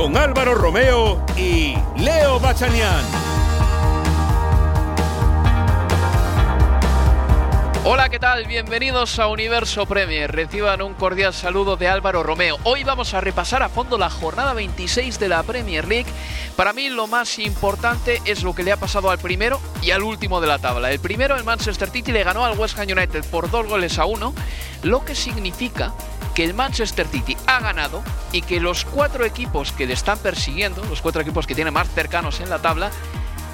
Con Álvaro Romeo y Leo Bachanian. Hola, ¿qué tal? Bienvenidos a Universo Premier. Reciban un cordial saludo de Álvaro Romeo. Hoy vamos a repasar a fondo la jornada 26 de la Premier League. Para mí lo más importante es lo que le ha pasado al primero y al último de la tabla. El primero, el Manchester City, le ganó al West Ham United por dos goles a uno, lo que significa que el Manchester City ha ganado y que los cuatro equipos que le están persiguiendo, los cuatro equipos que tiene más cercanos en la tabla,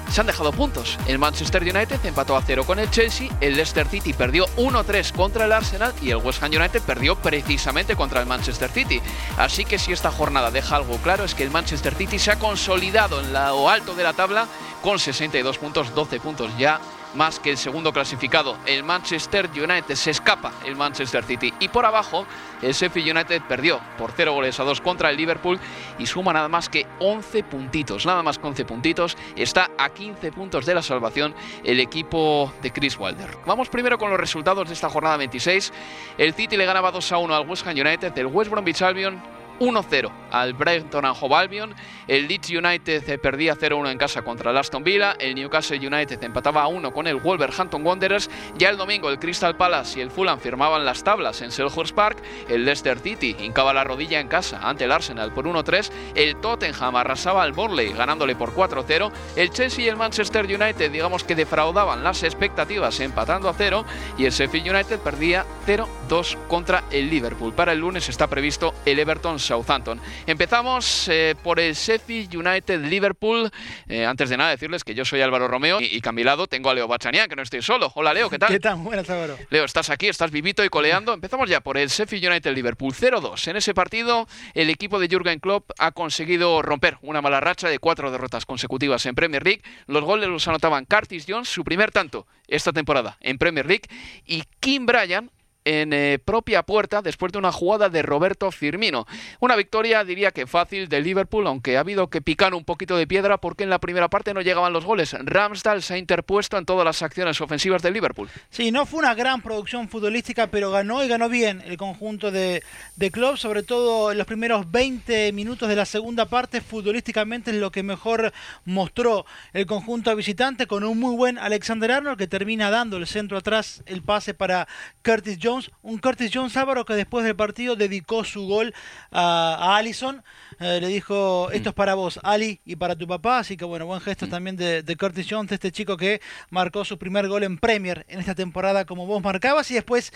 se han dejado puntos. El Manchester United empató a cero con el Chelsea, el Leicester City perdió 1-3 contra el Arsenal y el West Ham United perdió precisamente contra el Manchester City. Así que si esta jornada deja algo claro es que el Manchester City se ha consolidado en lo alto de la tabla con 62 puntos, 12 puntos ya más que el segundo clasificado, el Manchester United. Se escapa el Manchester City. Y por abajo, el Sheffield United perdió por 0 goles a 2 contra el Liverpool y suma nada más que 11 puntitos. Nada más que 11 puntitos. Está a 15 puntos de la salvación el equipo de Chris Wilder. Vamos primero con los resultados de esta jornada 26. El City le ganaba 2 a 1 al West Ham United. El West Bromwich Albion 1-0 al Brighton and Hove Albion. El Leeds United perdía 0-1 en casa contra el Aston Villa. El Newcastle United empataba a 1 con el Wolverhampton Wanderers. Ya el domingo el Crystal Palace y el Fulham firmaban las tablas en Selhurst Park. El Leicester City hincaba la rodilla en casa ante el Arsenal por 1-3. El Tottenham arrasaba al Burnley ganándole por 4-0. El Chelsea y el Manchester United digamos que defraudaban las expectativas empatando a 0. Y el Sheffield United perdía 0-2 contra el Liverpool. Para el lunes está previsto el Everton Southampton. Empezamos eh, por el Sheffield United Liverpool. Eh, antes de nada decirles que yo soy Álvaro Romeo y, y que a mi lado tengo a Leo Bachanian, que no estoy solo. Hola Leo, ¿qué tal? ¿Qué tal? Buenas, Álvaro. Leo, estás aquí, estás vivito y coleando. Empezamos ya por el Sheffield United Liverpool 0-2. En ese partido el equipo de Jurgen Klopp ha conseguido romper una mala racha de cuatro derrotas consecutivas en Premier League. Los goles los anotaban Curtis Jones, su primer tanto esta temporada en Premier League, y Kim Bryan, en eh, propia puerta después de una jugada de Roberto Firmino. Una victoria, diría que fácil, de Liverpool, aunque ha habido que picar un poquito de piedra porque en la primera parte no llegaban los goles. Ramsdale se ha interpuesto en todas las acciones ofensivas de Liverpool. Sí, no fue una gran producción futbolística, pero ganó y ganó bien el conjunto de, de Klopp, sobre todo en los primeros 20 minutos de la segunda parte, futbolísticamente es lo que mejor mostró el conjunto visitante con un muy buen Alexander Arnold que termina dando el centro atrás, el pase para Curtis Jones un Curtis Jones Álvaro que después del partido dedicó su gol a, a Allison. Eh, le dijo, esto es para vos, Ali, y para tu papá. Así que bueno, buen gesto también de, de, Curtis Jones, este chico que marcó su primer gol en Premier en esta temporada, como vos marcabas. Y después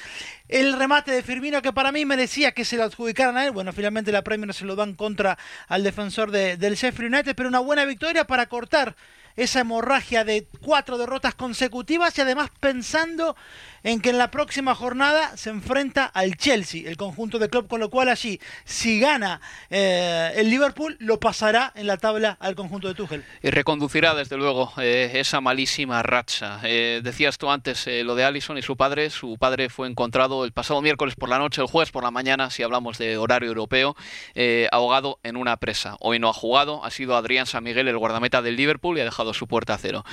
el remate de Firmino, que para mí merecía que se lo adjudicaran a él. Bueno, finalmente la Premier se lo dan contra al defensor de, del Sheffield United, pero una buena victoria para cortar esa hemorragia de cuatro derrotas consecutivas y además pensando en que en la próxima jornada se enfrenta al Chelsea, el conjunto de club, con lo cual allí, si gana eh, el Liverpool, lo pasará en la tabla al conjunto de Tuchel. Y reconducirá, desde luego, eh, esa malísima racha. Eh, decías tú antes lo de Allison y su padre. Su padre fue encontrado el pasado miércoles por la noche, el jueves por la mañana, si hablamos de horario europeo, ahogado en una presa. Hoy no ha jugado, ha sido Adrián San Miguel, el guardameta del Liverpool, y ha dejado su puerta a cero.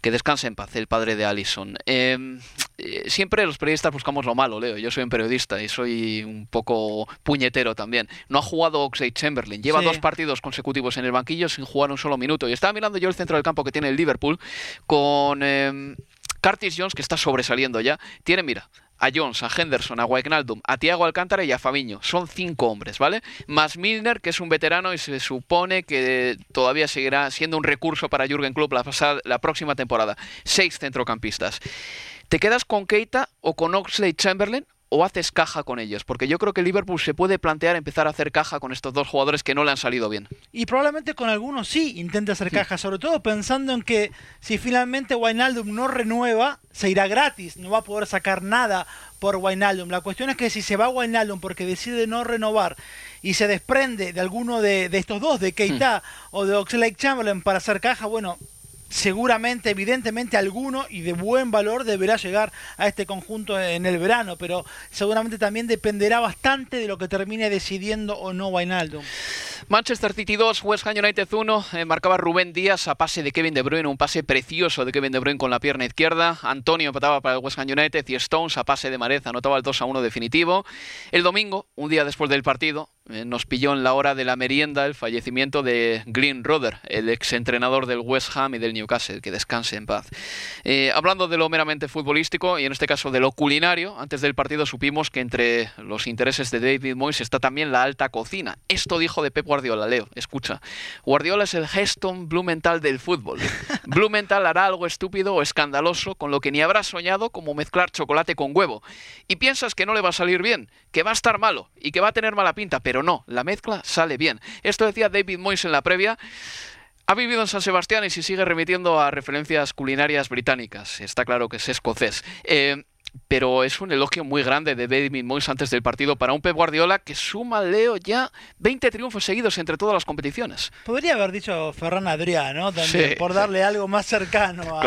Que descanse en paz el padre de Allison. Eh, eh, siempre los periodistas buscamos lo malo, Leo. Yo soy un periodista y soy un poco puñetero también. No ha jugado Oxlade Chamberlain. Lleva Sí. dos partidos consecutivos en el banquillo sin jugar un solo minuto. Y estaba mirando yo el centro del campo que tiene el Liverpool con eh, Curtis Jones, que está sobresaliendo ya. Tiene, mira, a Jones, a Henderson, a Wijnaldum, a Thiago Alcántara y a Fabiño. Son cinco hombres, ¿vale? Más Milner, que es un veterano y se supone que todavía seguirá siendo un recurso para Jürgen Klopp la, la próxima temporada. Seis centrocampistas. ¿Te quedas con Keita o con Oxley Chamberlain o haces caja con ellos? Porque yo creo que Liverpool se puede plantear empezar a hacer caja con estos dos jugadores que no le han salido bien. Y probablemente con algunos sí intente hacer caja, sobre todo pensando en que si finalmente Wijnaldum no renueva, se irá gratis, no va a poder sacar nada por Wijnaldum. La cuestión es que si se va Wijnaldum porque decide no renovar y se desprende de alguno de, estos dos, de Keita hmm. o de Oxlade Chamberlain para hacer caja, bueno, seguramente, evidentemente, alguno y de buen valor deberá llegar a este conjunto en el verano, pero seguramente también dependerá bastante de lo que termine decidiendo o no Wijnaldum. Manchester City 2, West Ham United 1, eh, marcaba Rubén Díaz a pase de Kevin De Bruyne, un pase precioso de Kevin De Bruyne con la pierna izquierda. Antonio empataba para el West Ham United y Stones a pase de Marez anotaba el 2 a 1 definitivo. El domingo, un día después del partido, nos pilló en la hora de la merienda el fallecimiento de Glyn Roder, el exentrenador del West Ham y del Newcastle, que descanse en paz. Eh, hablando de lo meramente futbolístico y en este caso de lo culinario, antes del partido supimos que entre los intereses de David Moyes está también la alta cocina. Esto dijo de Pep Guardiola, Leo, escucha. Guardiola es el Geston Blumenthal del fútbol. Blumenthal hará algo estúpido o escandaloso con lo que ni habrá soñado como mezclar chocolate con huevo. Y piensas que no le va a salir bien, que va a estar malo y que va a tener mala pinta, pero no, la mezcla sale bien. Esto decía David Moyes en la previa. Ha vivido en San Sebastián y se sigue remitiendo a referencias culinarias británicas. Está claro que es escocés. Eh, pero es un elogio muy grande de David Moyes antes del partido para un Pep Guardiola que suma, Leo, ya 20 triunfos seguidos entre todas las competiciones. Podría haber dicho Ferran Adrià, ¿no? También, por darle algo más cercano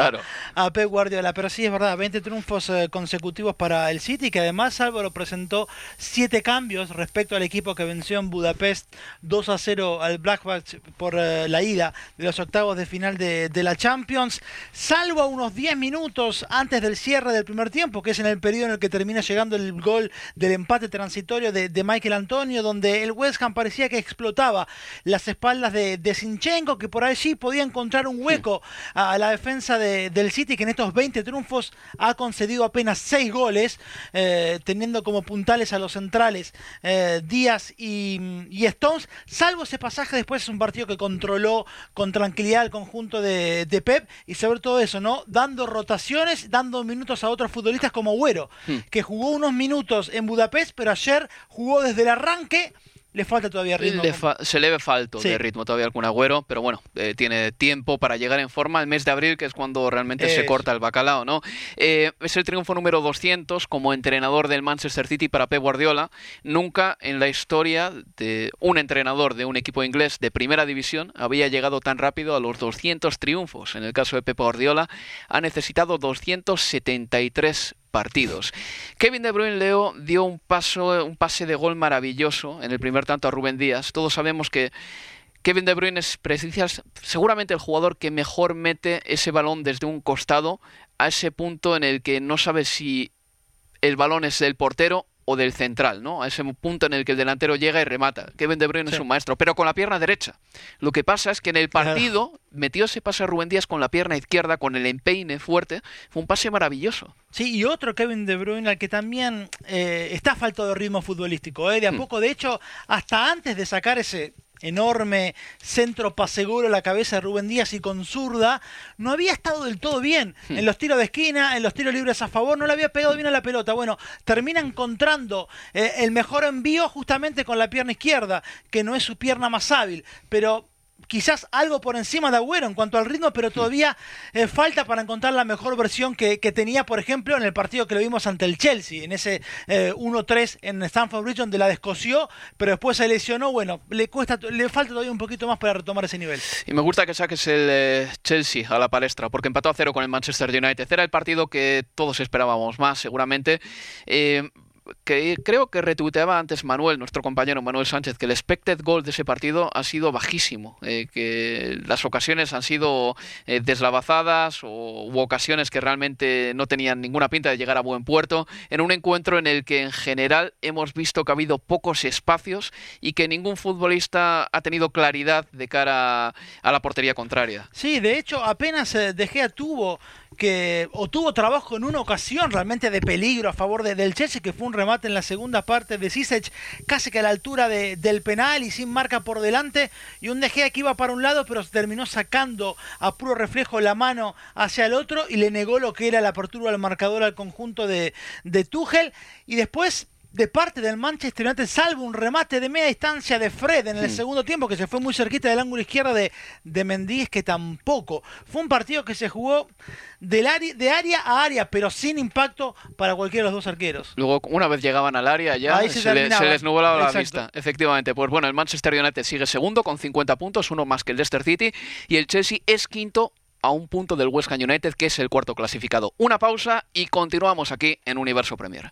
a, Pep Guardiola. Pero sí, es verdad, 20 triunfos eh, consecutivos para el City, que además Álvaro presentó 7 cambios respecto al equipo que venció en Budapest 2 a 0 al Blackback por eh, la ida de los octavos de final de, de la Champions, salvo unos 10 minutos antes del cierre del primer tiempo, que en el periodo en el que termina llegando el gol del empate transitorio de, Michael Antonio, donde el West Ham parecía que explotaba las espaldas de, de Sinchenko, que por allí podía encontrar un hueco a, la defensa del City, que en estos 20 triunfos ha concedido apenas 6 goles, eh, teniendo como puntales a los centrales eh, Díaz y, y, Stones, salvo ese pasaje después es un partido que controló con tranquilidad el conjunto de, de Pep y sobre todo eso, ¿no? Dando rotaciones, dando minutos a otros futbolistas como como Güero, hmm. que jugó unos minutos en Budapest, pero ayer jugó desde el arranque le falta todavía ritmo. se le ve falto de ritmo todavía algún agüero, pero bueno, eh, tiene tiempo para llegar en forma. El mes de abril, que es cuando realmente se corta el bacalao, ¿no? Eh, es el triunfo número 200 como entrenador del Manchester City para Pep Guardiola. Nunca en la historia de un entrenador de un equipo inglés de primera división había llegado tan rápido a los 200 triunfos. En el caso de Pep Guardiola, ha necesitado 273 partidos. Kevin De Bruyne Leo dio un paso, un pase de gol maravilloso en el primer tanto a Rubén Díaz. Todos sabemos que Kevin De Bruyne es seguramente el jugador que mejor mete ese balón desde un costado a ese punto en el que no sabe si el balón es del portero o del central, ¿no? A ese punto en el que el delantero llega y remata. Kevin De Bruyne es un maestro, pero con la pierna derecha. Lo que pasa es que en el partido metió ese pase a Rubén Díaz con la pierna izquierda, con el empeine fuerte. Fue un pase maravilloso. Sí, y otro Kevin De Bruyne al que también eh, está falto de ritmo futbolístico, ¿eh? De a hmm. poco, de hecho, hasta antes de sacar ese enorme centro paseguro la cabeza de Rubén Díaz y con zurda, no había estado del todo bien en los tiros de esquina, en los tiros libres a favor, no le había pegado bien a la pelota. Bueno, termina encontrando eh, el mejor envío justamente con la pierna izquierda, que no es su pierna más hábil, pero quizás algo por encima de Agüero en cuanto al ritmo, pero todavía eh, falta para encontrar la mejor versión que, tenía, por ejemplo, en el partido que lo vimos ante el Chelsea, en ese 1-3 eh, en Stamford Bridge, donde la descosió, pero después se lesionó. Bueno, le cuesta, le falta todavía un poquito más para retomar ese nivel. Y me gusta que saques el eh, Chelsea a la palestra, porque empató a cero con el Manchester United. Era el partido que todos esperábamos más, seguramente que creo que retuiteaba antes Manuel, nuestro compañero Manuel Sánchez, que el expected goal de ese partido ha sido bajísimo, eh, que las ocasiones han sido eh, deslavazadas o ocasiones que realmente no tenían ninguna pinta de llegar a buen puerto, en un encuentro en el que en general hemos visto que ha habido pocos espacios y que ningún futbolista ha tenido claridad de cara a la portería contraria. Sí, de hecho apenas De Gea tuvo que o tuvo trabajo en una ocasión realmente de peligro a favor de, del Chelsea, que fue un remate en la segunda parte de Sisech, casi que a la altura de, del penal y sin marca por delante, y un De Gea que iba para un lado, pero terminó sacando a puro reflejo la mano hacia el otro y le negó lo que era la apertura del marcador al conjunto de, de y después de parte del Manchester United, salvo un remate de media distancia de Fred en el segundo tiempo, que se fue muy cerquita del ángulo izquierdo de, de que tampoco. Fue un partido que se jugó del área, de área a área, pero sin impacto para cualquiera de los dos arqueros. Luego, una vez llegaban al área, ya se, les nublaba la vista. Efectivamente, pues bueno, el Manchester United sigue segundo con 50 puntos, uno más que el Leicester City, y el Chelsea es quinto a un punto del West Ham United, que es el cuarto clasificado. Una pausa y continuamos aquí en Universo Premier.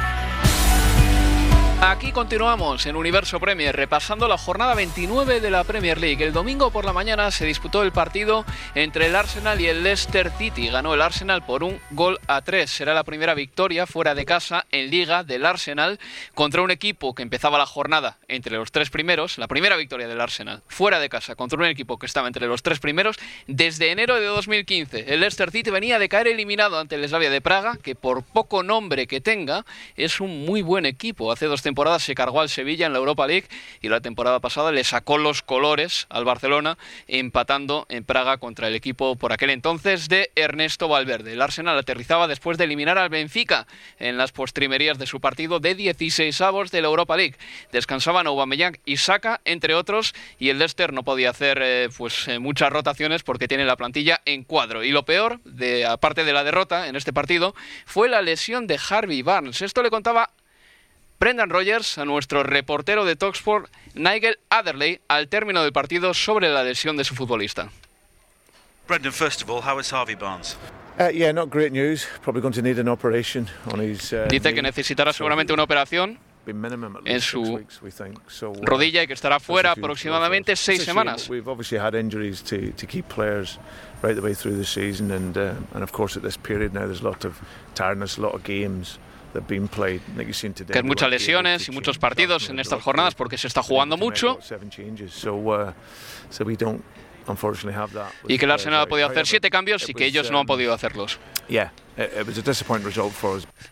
Continuamos en Universo Premier, repasando la jornada 29 de la Premier League. El domingo por la mañana se disputó el partido entre el Arsenal y el Leicester City. Ganó el Arsenal por un gol a tres. Será la primera victoria fuera de casa en Liga del Arsenal contra un equipo que empezaba la jornada entre los tres primeros. La primera victoria del Arsenal fuera de casa contra un equipo que estaba entre los tres primeros desde enero de 2015. El Leicester City venía de caer eliminado ante el Slavia de Praga, que por poco nombre que tenga es un muy buen equipo. Hace dos temporada se cargó al Sevilla en la Europa League y la temporada pasada le sacó los colores al Barcelona empatando en Praga contra el equipo por aquel entonces de Ernesto Valverde. El Arsenal aterrizaba después de eliminar al Benfica en las postrimerías de su partido de 16 avos de la Europa League. Descansaban Aubameyang y Saka, entre otros, y el Leicester no podía hacer eh, pues eh, muchas rotaciones porque tiene la plantilla en cuadro. Y lo peor, de, aparte de la derrota en este partido, fue la lesión de Harvey Barnes. Esto le contaba Brendan Rogers a nuestro reportero de Talksport, Nigel Adderley, al término del partido sobre la lesión de su futbolista. Brendan, first of all, how is Harvey Barnes? Uh, yeah, not great news. Probably going to need an operation on his, uh, Dice que necesitará seguramente una operación en su uh, rodilla y que estará fuera aproximadamente seis semanas. Uh, que hay muchas lesiones y muchos partidos en estas jornadas porque se está jugando mucho. y que el Arsenal ha podido hacer siete cambios y que ellos no han podido hacerlos.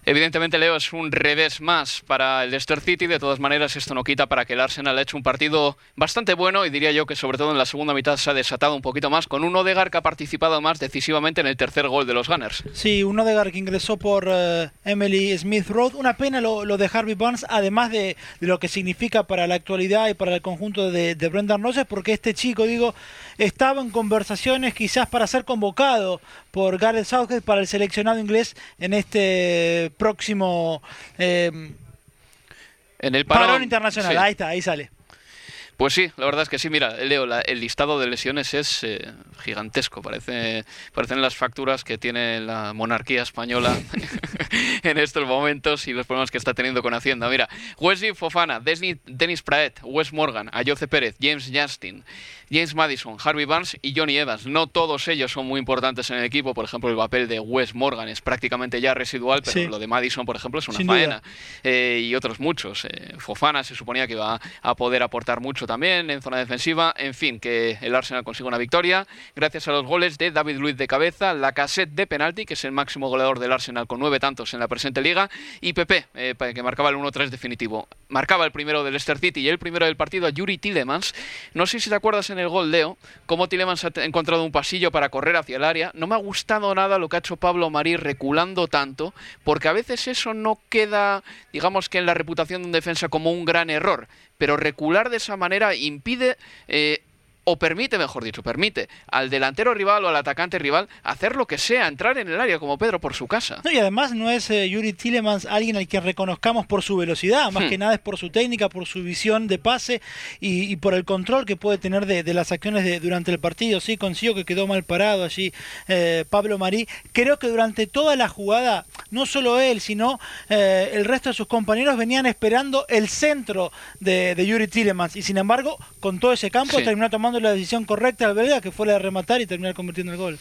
Evidentemente, Leo, es un revés más para el Leicester City. De todas maneras, esto no quita para que el Arsenal ha hecho un partido bastante bueno y diría yo que sobre todo en la segunda mitad se ha desatado un poquito más con un Odegaard que ha participado más decisivamente en el tercer gol de los Gunners. Sí, un Odegaard que ingresó por eh, Emily Smith Road. Una pena lo, de Harvey Barnes, además de, lo que significa para la actualidad y para el conjunto de, de Brendan Rodgers, porque este chico, digo, estaba en conversaciones quizás para ser convocado por Gareth Southgate para el seleccionado inglés en este próximo eh, en el parón, internacional. Ahí está, ahí sale. Pues sí, la verdad es que sí. Mira, Leo, el listado de lesiones es eh, gigantesco. Parece, parecen las facturas que tiene la monarquía española en estos momentos y los problemas que está teniendo con Hacienda. Mira, Wesley Fofana, Dennis Praet, Wes Morgan, Ayoce Pérez, James Justin, James Madison, Harvey Barnes y Johnny Evans. No todos ellos son muy importantes en el equipo. Por ejemplo, el papel de Wes Morgan es prácticamente ya residual, pero lo de Madison, por ejemplo, es una faena. Eh, y otros muchos. Eh, Fofana se suponía que iba a poder aportar mucho también en zona defensiva. En fin, que el Arsenal consiga una victoria gracias a los goles de David Luiz de cabeza, la cassette de penalti, que es el máximo goleador del Arsenal con nueve tantos en la presente liga, y Pepe, eh, que marcaba el 1-3 definitivo. marcaba el primero del Leicester City y el primero del partido a Yuri Tillemans. No sé si te acuerdas en el gol, Leo, cómo Tillemans ha encontrado un pasillo para correr hacia el área. No me ha gustado nada lo que ha hecho Pablo Marí reculando tanto, porque a veces eso no queda, digamos que en la reputación de un defensa como un gran error, pero recular de esa manera impide eh, o permite, mejor dicho, permite al delantero rival o al atacante rival hacer lo que sea, entrar en el área como Pedro por su casa. y además no es eh, Yuri Tillemans alguien al que reconozcamos por su velocidad, más hmm. que nada es por su técnica, por su visión de pase y, por el control que puede tener de, las acciones de, durante el partido. Sí, consigo que quedó mal parado allí eh, Pablo Marí. Creo que durante toda la jugada, no solo él, sino eh, el resto de sus compañeros venían esperando el centro de, Yuri Tillemans y sin embargo, con todo ese campo terminó tomando la decisión correcta al belga, que fue la de rematar y terminar convirtiendo el gol.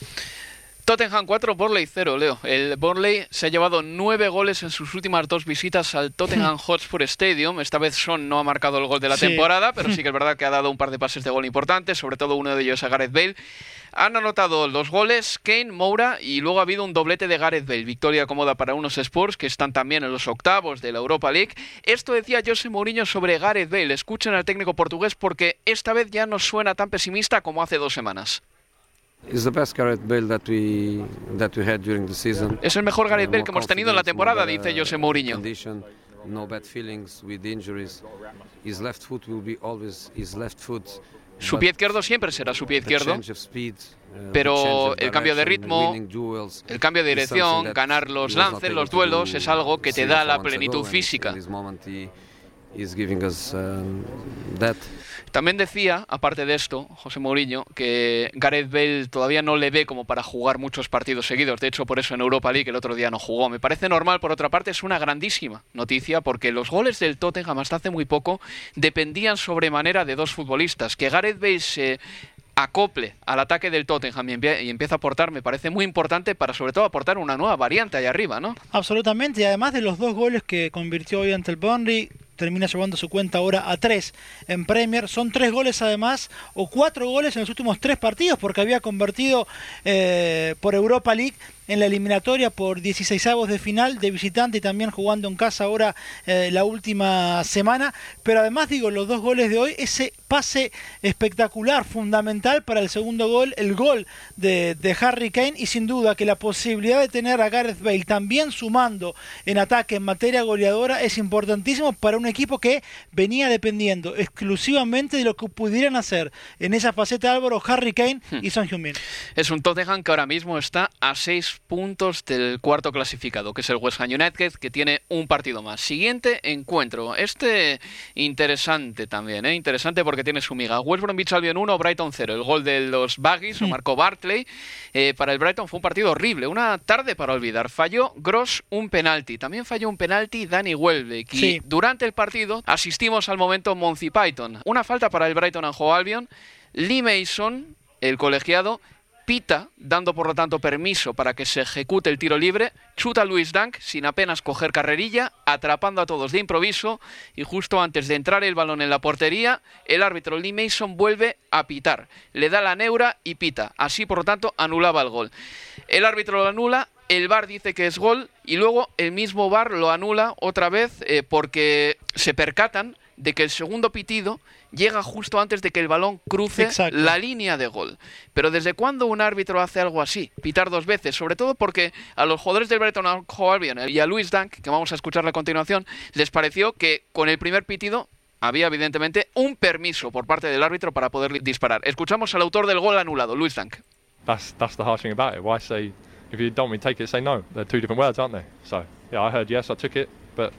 Tottenham 4, Borley 0, Leo. El Borley se ha llevado nueve goles en sus últimas dos visitas al Tottenham Hotspur Stadium. Esta vez Son no ha marcado el gol de la temporada, pero sí que es verdad que ha dado un par de pases de gol importantes, sobre todo uno de ellos a Gareth Bale. Han anotado los goles Kane, Moura y luego ha habido un doblete de Gareth Bale. Victoria cómoda para unos Spurs que están también en los octavos de la Europa League. Esto decía José Mourinho sobre Gareth Bale. Escuchen al técnico portugués porque esta vez ya no suena tan pesimista como hace dos semanas. Es el mejor Gareth Bale que hemos tenido en la temporada, dice José Mourinho. Su pie izquierdo siempre será su pie izquierdo, pero el cambio de ritmo, el cambio de dirección, ganar los lances, los duelos, es algo que te da la plenitud física. También decía, aparte de esto, José Mourinho, que Gareth Bale todavía no le ve como para jugar muchos partidos seguidos. De hecho, por eso en Europa League el otro día no jugó. Me parece normal, por otra parte, es una grandísima noticia porque los goles del Tottenham hasta hace muy poco dependían sobremanera de dos futbolistas. Que Gareth Bale se acople al ataque del Tottenham y, empieza a aportar, me parece muy importante para sobre todo aportar una nueva variante allá arriba, ¿no? Absolutamente, y además de los dos goles que convirtió hoy ante el Burnley, termina llevando su cuenta ahora a tres en Premier. Son tres goles además, o cuatro goles en los últimos tres partidos, porque había convertido eh, por Europa League en la eliminatoria por 16 avos de final de visitante y también jugando en casa ahora eh, la última semana. Pero además digo, los dos goles de hoy, ese pase espectacular, fundamental para el segundo gol, el gol de, de Harry Kane y sin duda que la posibilidad de tener a Gareth Bale también sumando en ataque en materia goleadora es importantísimo para un equipo que venía dependiendo exclusivamente de lo que pudieran hacer en esa faceta Álvaro, Harry Kane hmm. y Son Heung-min. Es un Tottenham que ahora mismo está a puntos del cuarto clasificado, que es el West Ham United, que tiene un partido más. Siguiente encuentro. Este interesante también, ¿eh? interesante porque tiene su miga. West Bromwich Albion 1, Brighton 0. El gol de los Baggies lo mm. marcó Bartley. Eh, para el Brighton fue un partido horrible, una tarde para olvidar. Falló Gross un penalti. También falló un penalti Danny Welbeck. Y durante el partido asistimos al momento Monty Python. Una falta para el Brighton and Albion. Lee Mason, el colegiado, pita, dando por lo tanto permiso para que se ejecute el tiro libre, chuta Luis Dunk sin apenas coger carrerilla, atrapando a todos de improviso y justo antes de entrar el balón en la portería, el árbitro Lee Mason vuelve a pitar, le da la neura y pita, así por lo tanto anulaba el gol. El árbitro lo anula, el VAR dice que es gol y luego el mismo VAR lo anula otra vez eh, porque se percatan de que el segundo pitido llega justo antes de que el balón cruce la línea de gol. Pero ¿desde cuándo un árbitro hace algo así? Pitar dos veces, sobre todo porque a los jugadores del Breton Albion y a Luis Dunk, que vamos a escuchar a continuación, les pareció que con el primer pitido había evidentemente un permiso por parte del árbitro para poder disparar. Escuchamos al autor del gol anulado, Luis Dunk. That's, that's the harsh thing about it. Why say if you don't take it, say no? They're two different words, aren't they? So yeah, I heard yes, I took it, but.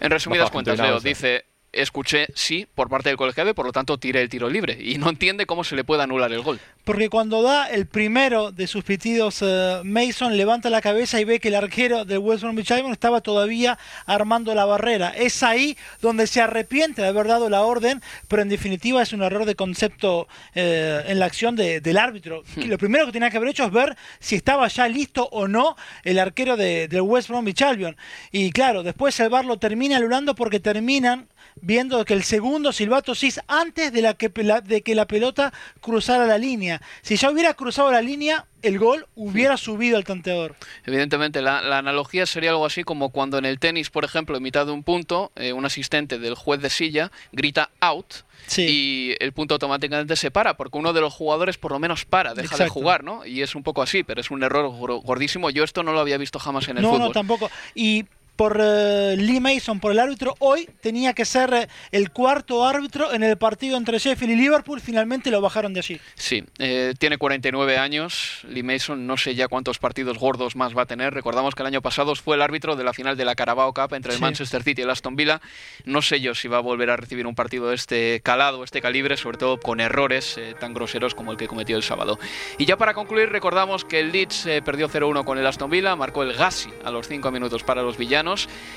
En resumidas cuentas, Leo dice escuché sí por parte del colegiado y por lo tanto tiré el tiro libre. Y no entiende cómo se le puede anular el gol. Porque cuando da el primero de sus pitidos, eh, Mason levanta la cabeza y ve que el arquero de West Bromwich Albion estaba todavía armando la barrera. Es ahí donde se arrepiente de haber dado la orden, pero en definitiva es un error de concepto eh, en la acción del árbitro. Hmm. Lo primero que tenía que haber hecho es ver si estaba ya listo o no el arquero de, del West Bromwich Albion. Y claro, después el VAR lo termina anulando porque terminan viendo que el segundo silbato sí es antes de, la que, de que la pelota cruzara la línea. Si ya hubiera cruzado la línea, el gol hubiera subido al tanteador. Evidentemente, la, analogía sería algo así como cuando en el tenis, por ejemplo, en mitad de un punto, eh, un asistente del juez de silla grita out. Y el punto automáticamente se para, porque uno de los jugadores por lo menos para, deja de jugar, ¿no? Y es un poco así, pero es un error gordísimo. Yo esto no lo había visto jamás en el fútbol. No, no, tampoco. Y por eh, Lee Mason, por el árbitro, hoy tenía que ser eh, el cuarto árbitro en el partido entre Sheffield y Liverpool, finalmente lo bajaron de allí. Sí, eh, tiene 49 años, Lee Mason no sé ya cuántos partidos gordos más va a tener, recordamos que el año pasado fue el árbitro de la final de la Carabao Cup entre el Manchester City y el Aston Villa, no sé yo si va a volver a recibir un partido de este calado, este calibre, sobre todo con errores tan groseros como el que cometió el sábado. Y ya para concluir, recordamos que el Leeds perdió 0-1 con el Aston Villa, marcó el Gassi a los 5 minutos para los villanos,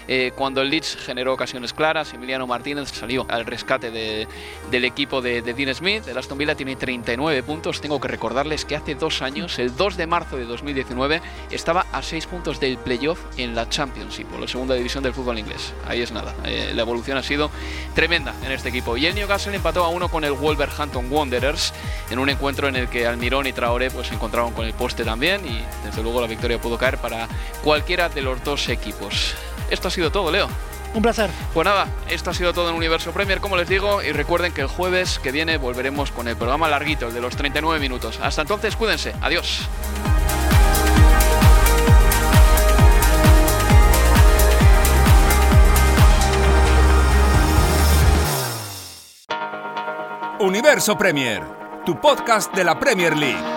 eh, cuando el Leeds generó ocasiones claras, Emiliano Martínez salió al rescate del equipo de, Dean Smith. El Aston Villa tiene 39 puntos. Tengo que recordarles que hace dos años, el 2 de marzo de 2019, estaba a 6 puntos del playoff en la Championship, o la segunda división del fútbol inglés. Ahí es nada. Eh, la evolución ha sido tremenda en este equipo. Y el Newcastle empató a uno con el Wolverhampton Wanderers en un encuentro en el que Almirón y Traoré pues, se encontraron con el poste también y desde luego la victoria pudo caer para cualquiera de los dos equipos. Esto ha sido todo, Leo. Un placer. Pues nada, esto ha sido todo en Universo Premier, como les digo, y recuerden que el jueves que viene volveremos con el programa larguito, el de los 39 minutos. Hasta entonces, cuídense. Adiós. Universo Premier, tu podcast de la Premier League.